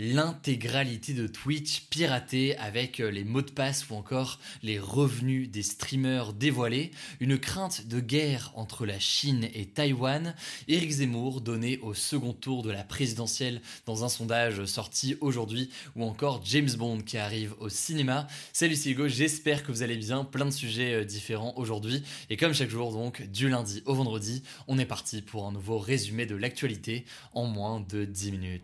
L'intégralité de Twitch piratée avec euh, les mots de passe ou encore les revenus des streamers dévoilés, une crainte de guerre entre la Chine et Taïwan, Éric Zemmour donné au second tour de la présidentielle dans un sondage sorti aujourd'hui ou encore James Bond qui arrive au cinéma. Salut c'est Hugo, j'espère que vous allez bien, plein de sujets euh, différents aujourd'hui et comme chaque jour donc du lundi au vendredi, on est parti pour un nouveau résumé de l'actualité en moins de 10 minutes.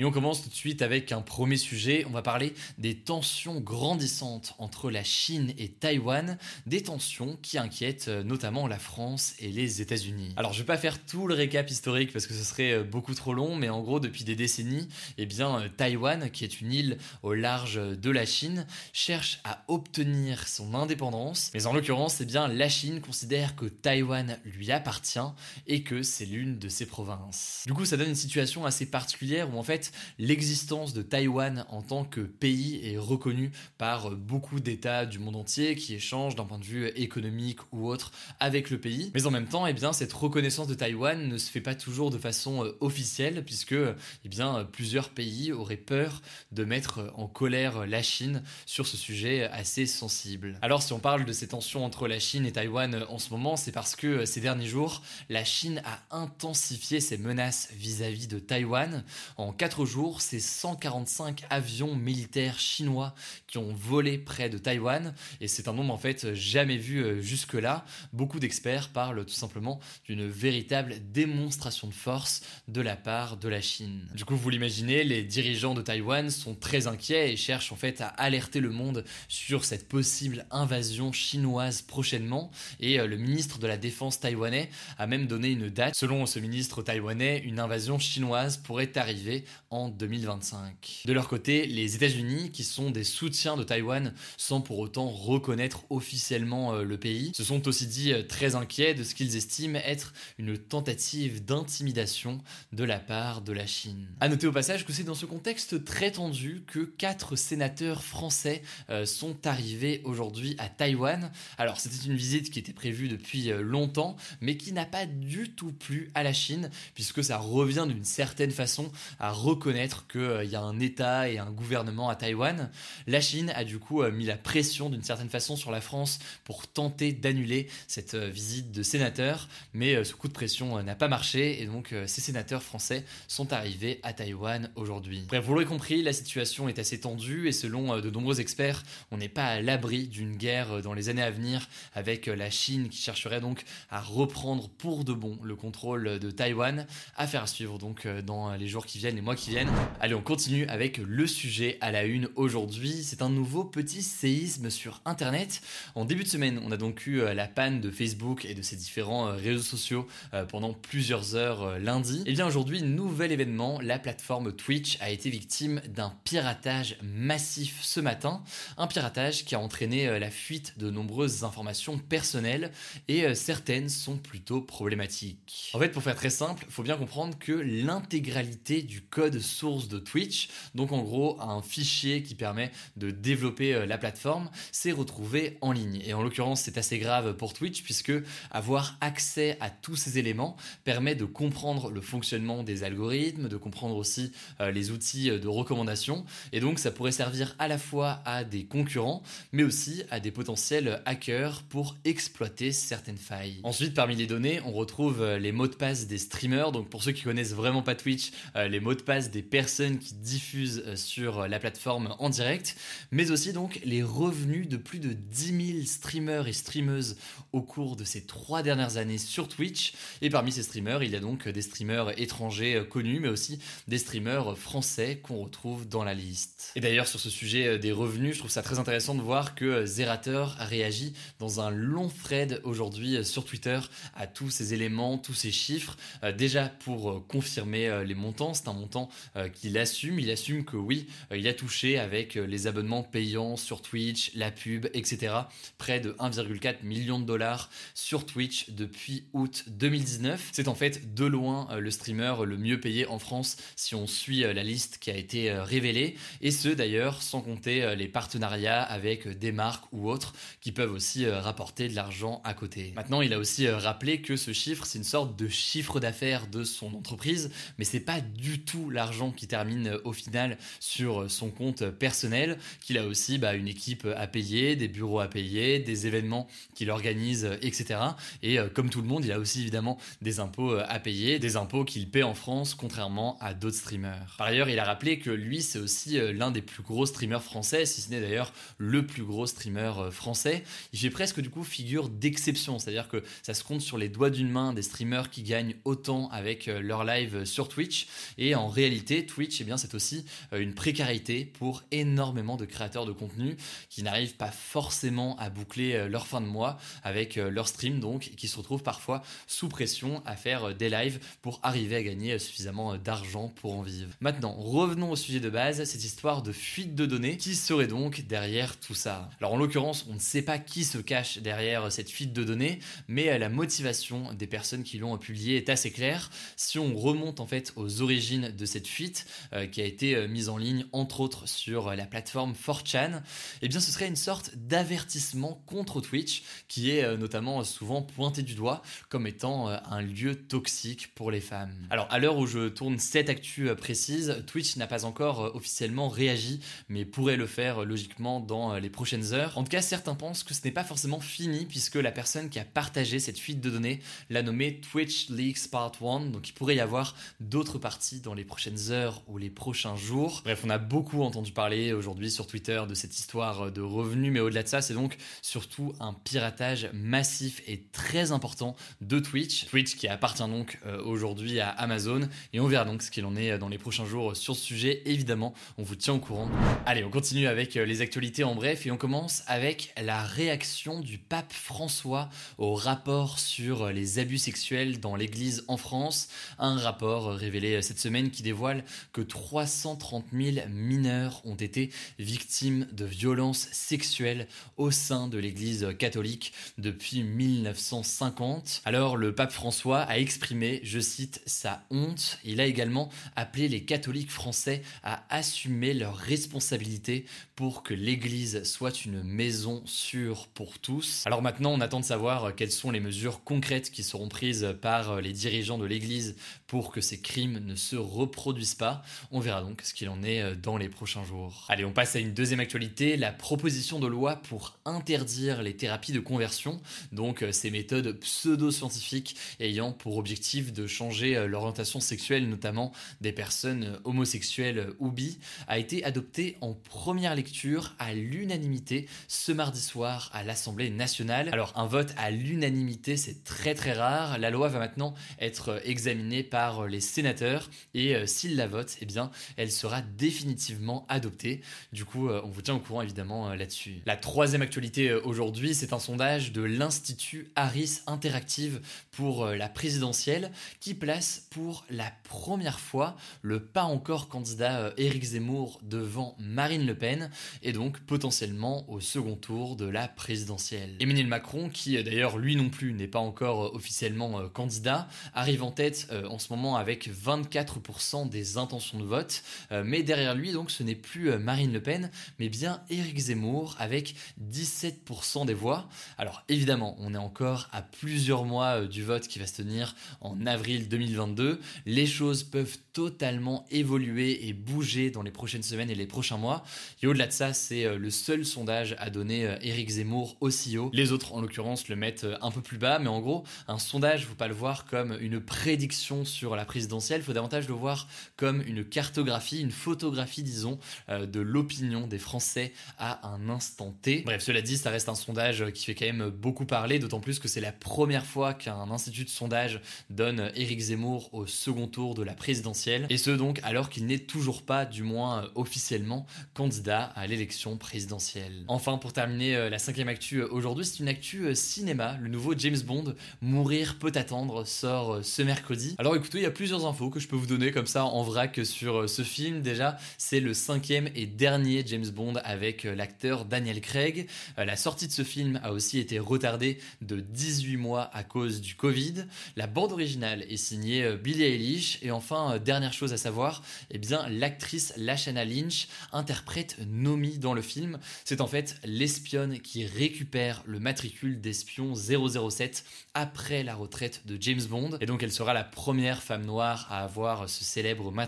Et on commence de suite avec un premier sujet. On va parler des tensions grandissantes entre la Chine et Taïwan, des tensions qui inquiètent euh, notamment la France et les États-Unis. Alors je vais pas faire tout le récap historique parce que ce serait euh, beaucoup trop long, mais en gros depuis des décennies, eh bien euh, Taïwan, qui est une île au large de la Chine, cherche à obtenir son indépendance. Mais en l'occurrence, eh bien la Chine considère que Taïwan lui appartient et que c'est l'une de ses provinces. Du coup, ça donne une situation assez particulière où en fait l'existence de Taïwan en tant que pays est reconnue par beaucoup d'États du monde entier qui échangent d'un point de vue économique ou autre avec le pays. Mais en même temps, eh bien, cette reconnaissance de Taïwan ne se fait pas toujours de façon euh, officielle puisque eh bien, plusieurs pays auraient peur de mettre en colère la Chine sur ce sujet assez sensible. Alors si on parle de ces tensions entre la Chine et Taïwan en ce moment, c'est parce que ces derniers jours, la Chine a intensifié ses menaces vis-à-vis -vis de Taïwan. En quatre jours, c'est 145 avions militaires chinois qui ont volé près de Taïwan et c'est un nombre en fait jamais vu euh, jusque-là. Beaucoup d'experts parlent tout simplement d'une véritable démonstration de force de la part de la Chine. Du coup, vous l'imaginez, les dirigeants de Taïwan sont très inquiets et cherchent en fait à alerter le monde sur cette possible invasion chinoise prochainement et euh, le ministre de la Défense taïwanais a même donné une date. Selon ce ministre taïwanais, une invasion chinoise pourrait arriver en 2025. De leur côté, les États-Unis, qui sont des soutiens de Taïwan sans pour autant reconnaître officiellement euh, le pays, se sont aussi dit euh, très inquiets de ce qu'ils estiment être une tentative d'intimidation de la part de la Chine. A noter au passage que c'est dans ce contexte très tendu que quatre sénateurs français euh, sont arrivés aujourd'hui à Taïwan. Alors c'était une visite qui était prévue depuis longtemps, mais qui n'a pas du tout plu à la Chine, puisque ça revient d'une certaine façon à reconnaître qu'il euh, y a un État et un gouvernement à Taïwan. La Chine a du coup euh, mis la pression d'une certaine façon sur la France pour tenter d'annuler cette euh, visite de sénateurs, mais ce coup de pression n'a pas marché et donc ces sénateurs français sont arrivés à Taïwan aujourd'hui. Bref, vous l'aurez compris, la situation est assez tendue et selon de nombreux experts, on n'est pas à l'abri d'une guerre dans les années à venir avec la Chine qui chercherait donc à reprendre pour de bon le contrôle de Taïwan. À suivre donc dans les jours qui viennent, les mois qui viennent. Allez, on continue avec le sujet à la une aujourd'hui. C'est un nouveau petit séisme sur Internet. En début de semaine, on a donc eu euh, la panne de Facebook et de ses différents euh, réseaux sociaux euh, pendant plusieurs heures lundi. Et bien aujourd'hui, nouvel événement, la plateforme Twitch a été victime d'un piratage massif ce matin. Un piratage qui a entraîné la fuite de nombreuses informations personnelles et certaines sont plutôt problématiques. En fait, pour faire très simple, il faut bien comprendre que l'intégralité du code source de Twitch, donc en gros un fichier qui permet de développer euh, la plateforme, s'est retrouvé en ligne. Et en l'occurrence, c'est assez grave pour Twitch puisque avoir accès à tous ces éléments permet de comprendre le fonctionnement des algorithmes, de comprendre aussi euh, les outils euh, de recommandation. Et donc ça pourrait servir à la fois à des concurrents, mais aussi à des potentiels hackers pour exploiter certaines failles. Ensuite, parmi les données, on retrouve les mots de passe des streamers. Donc pour ceux qui connaissent vraiment pas Twitch, les mots de passe des personnes personnes qui diffusent sur la plateforme en direct, mais aussi donc les revenus de plus de 10 000 streamers et streameuses au cours de ces trois dernières années sur Twitch. Et parmi ces streamers, il y a donc des streamers étrangers connus, mais aussi des streamers français qu'on retrouve dans la liste. Et d'ailleurs, sur ce sujet des revenus, je trouve ça très intéressant de voir que Zerator a réagi dans un long thread aujourd'hui sur Twitter à tous ces éléments, tous ces chiffres. Euh, déjà pour euh, confirmer euh, les montants, c'est un montant qu'il assume. Il assume que oui, il a touché avec les abonnements payants sur Twitch, la pub, etc. près de 1,4 million de dollars sur Twitch depuis août 2019. C'est en fait de loin le streamer le mieux payé en France si on suit la liste qui a été révélée. Et ce d'ailleurs sans compter les partenariats avec des marques ou autres qui peuvent aussi rapporter de l'argent à côté. Maintenant, il a aussi rappelé que ce chiffre, c'est une sorte de chiffre d'affaires de son entreprise, mais c'est pas du tout l'argent qui termine euh, au final sur euh, son compte personnel, qu'il a aussi bah, une équipe à payer, des bureaux à payer, des événements qu'il organise, euh, etc. Et comme tout le monde, il a aussi évidemment des impôts à payer, des impôts qu'il paie en France, contrairement à d'autres streamers. Par ailleurs, il a rappelé que lui, c'est aussi l'un des plus gros streamers français, si ce n'est d'ailleurs le plus gros streamer français. Il fait presque du coup figure d'exception, c'est-à-dire que ça se compte sur les doigts d'une main des streamers qui gagnent autant avec euh, leur live sur Twitch. Et en réalité, Twitch, eh bien, c'est aussi euh, une précarité pour énormément de créateurs de contenu qui n'arrivent pas forcément à boucler euh, leur fin de mois avec leur stream, donc, qui se retrouvent parfois sous pression à faire des lives pour arriver à gagner suffisamment d'argent pour en vivre. Maintenant, revenons au sujet de base, cette histoire de fuite de données. Qui serait donc derrière tout ça? Alors, en l'occurrence, on ne sait pas qui se cache derrière cette fuite de données, mais la motivation des personnes qui l'ont publié est assez claire. Si on remonte en fait aux origines de cette fuite euh, qui a été euh, mise en ligne entre autres sur la plateforme 4chan, eh bien ce serait une sorte d'avertissement contre Twitch qui est euh, notamment souvent pointé du doigt comme étant un lieu toxique pour les femmes. Alors à l'heure où je tourne cette actu précise, Twitch n'a pas encore officiellement réagi mais pourrait le faire logiquement dans les prochaines heures. En tout cas, certains pensent que ce n'est pas forcément fini puisque la personne qui a partagé cette fuite de données l'a nommé Twitch Leaks Part 1, donc il pourrait y avoir d'autres parties dans les prochaines heures ou les prochains jours. Bref, on a beaucoup entendu parler aujourd'hui sur Twitter de cette histoire de revenus, mais au-delà de ça, c'est donc surtout un piratage massif et très important de Twitch. Twitch qui appartient donc euh, aujourd'hui à Amazon, et on verra donc ce qu'il en est dans les prochains jours sur ce sujet. Évidemment, on vous tient au courant. Allez, on continue avec euh, les actualités en bref, et on commence avec la réaction du pape François au rapport sur les abus sexuels dans l'Église en France. Un rapport révélé cette semaine qui dévoile que 330 000 mineurs ont été victimes de violences sexuelles au sein de l'Église catholique depuis 1950. Alors le pape François a exprimé, je cite, sa honte. Il a également appelé les catholiques français à assumer leurs responsabilités pour que l'Église soit une maison sûre pour tous. Alors maintenant, on attend de savoir quelles sont les mesures concrètes qui seront prises par les dirigeants de l'Église pour que ces crimes ne se reproduisent pas. On verra donc ce qu'il en est euh, dans les prochains jours. Allez, on passe à une deuxième actualité, la proposition de loi pour interdire les thérapies de conversion, donc euh, ces méthodes pseudo-scientifiques ayant pour objectif de changer l'orientation sexuelle, notamment des personnes homosexuelles ou bi, a été adoptée en première lecture à l'unanimité ce mardi soir à l'Assemblée nationale. Alors un vote à l'unanimité, c'est très très rare. La loi va maintenant être examinée par les sénateurs et euh, s'ils la votent, eh bien, elle sera définitivement adoptée. Du coup, euh, on vous tient au courant évidemment euh, là-dessus. La troisième actualité aujourd'hui, c'est un sondage de l'Institut Harris Interactive pour la présidentielle qui place pour la première fois le pas encore candidat Éric Zemmour devant Marine Le Pen et donc potentiellement au second tour de la présidentielle. Emmanuel Macron, qui d'ailleurs lui non plus n'est pas encore officiellement candidat, arrive en tête euh, en ce moment avec 24% des de vote, euh, mais derrière lui donc ce n'est plus euh, Marine Le Pen, mais bien Éric Zemmour avec 17% des voix. Alors évidemment, on est encore à plusieurs mois du vote qui va se tenir en avril 2022. Les choses peuvent totalement évoluer et bouger dans les prochaines semaines et les prochains mois. Et au-delà de ça, c'est le seul sondage à donner Éric Zemmour aussi haut. Les autres, en l'occurrence, le mettent un peu plus bas, mais en gros, un sondage, faut pas le voir comme une prédiction sur la présidentielle, il faut davantage le voir comme une cartographie, une photographie, disons, euh, de l'opinion des Français à un instant T. Bref, cela dit, ça reste un sondage qui fait quand même beaucoup parler, d'autant plus que c'est la première fois qu'un institut de sondage donne Éric Zemmour au second tour de la présidentielle, et ce donc alors qu'il n'est toujours pas, du moins euh, officiellement, candidat à l'élection présidentielle. Enfin, pour terminer euh, la cinquième actu aujourd'hui, c'est une actu cinéma. Le nouveau James Bond, Mourir peut attendre, sort ce mercredi. Alors écoutez, il y a plusieurs infos que je peux vous donner comme ça en vrac sur ce film. Déjà, c'est le cinquième et dernier James Bond avec l'acteur Daniel Craig. La sortie de ce film a aussi été retardée de 18 mois à cause du Covid. La bande originale est signée euh, Billie Eilish. Et enfin, euh, dernière chose à savoir, eh bien, l'actrice Lashana Lynch interprète Nomi dans le film. C'est en fait l'espionne qui récupère le matricule d'espion 007 après la retraite de James Bond. Et donc, elle sera la première femme noire à avoir ce célèbre matricule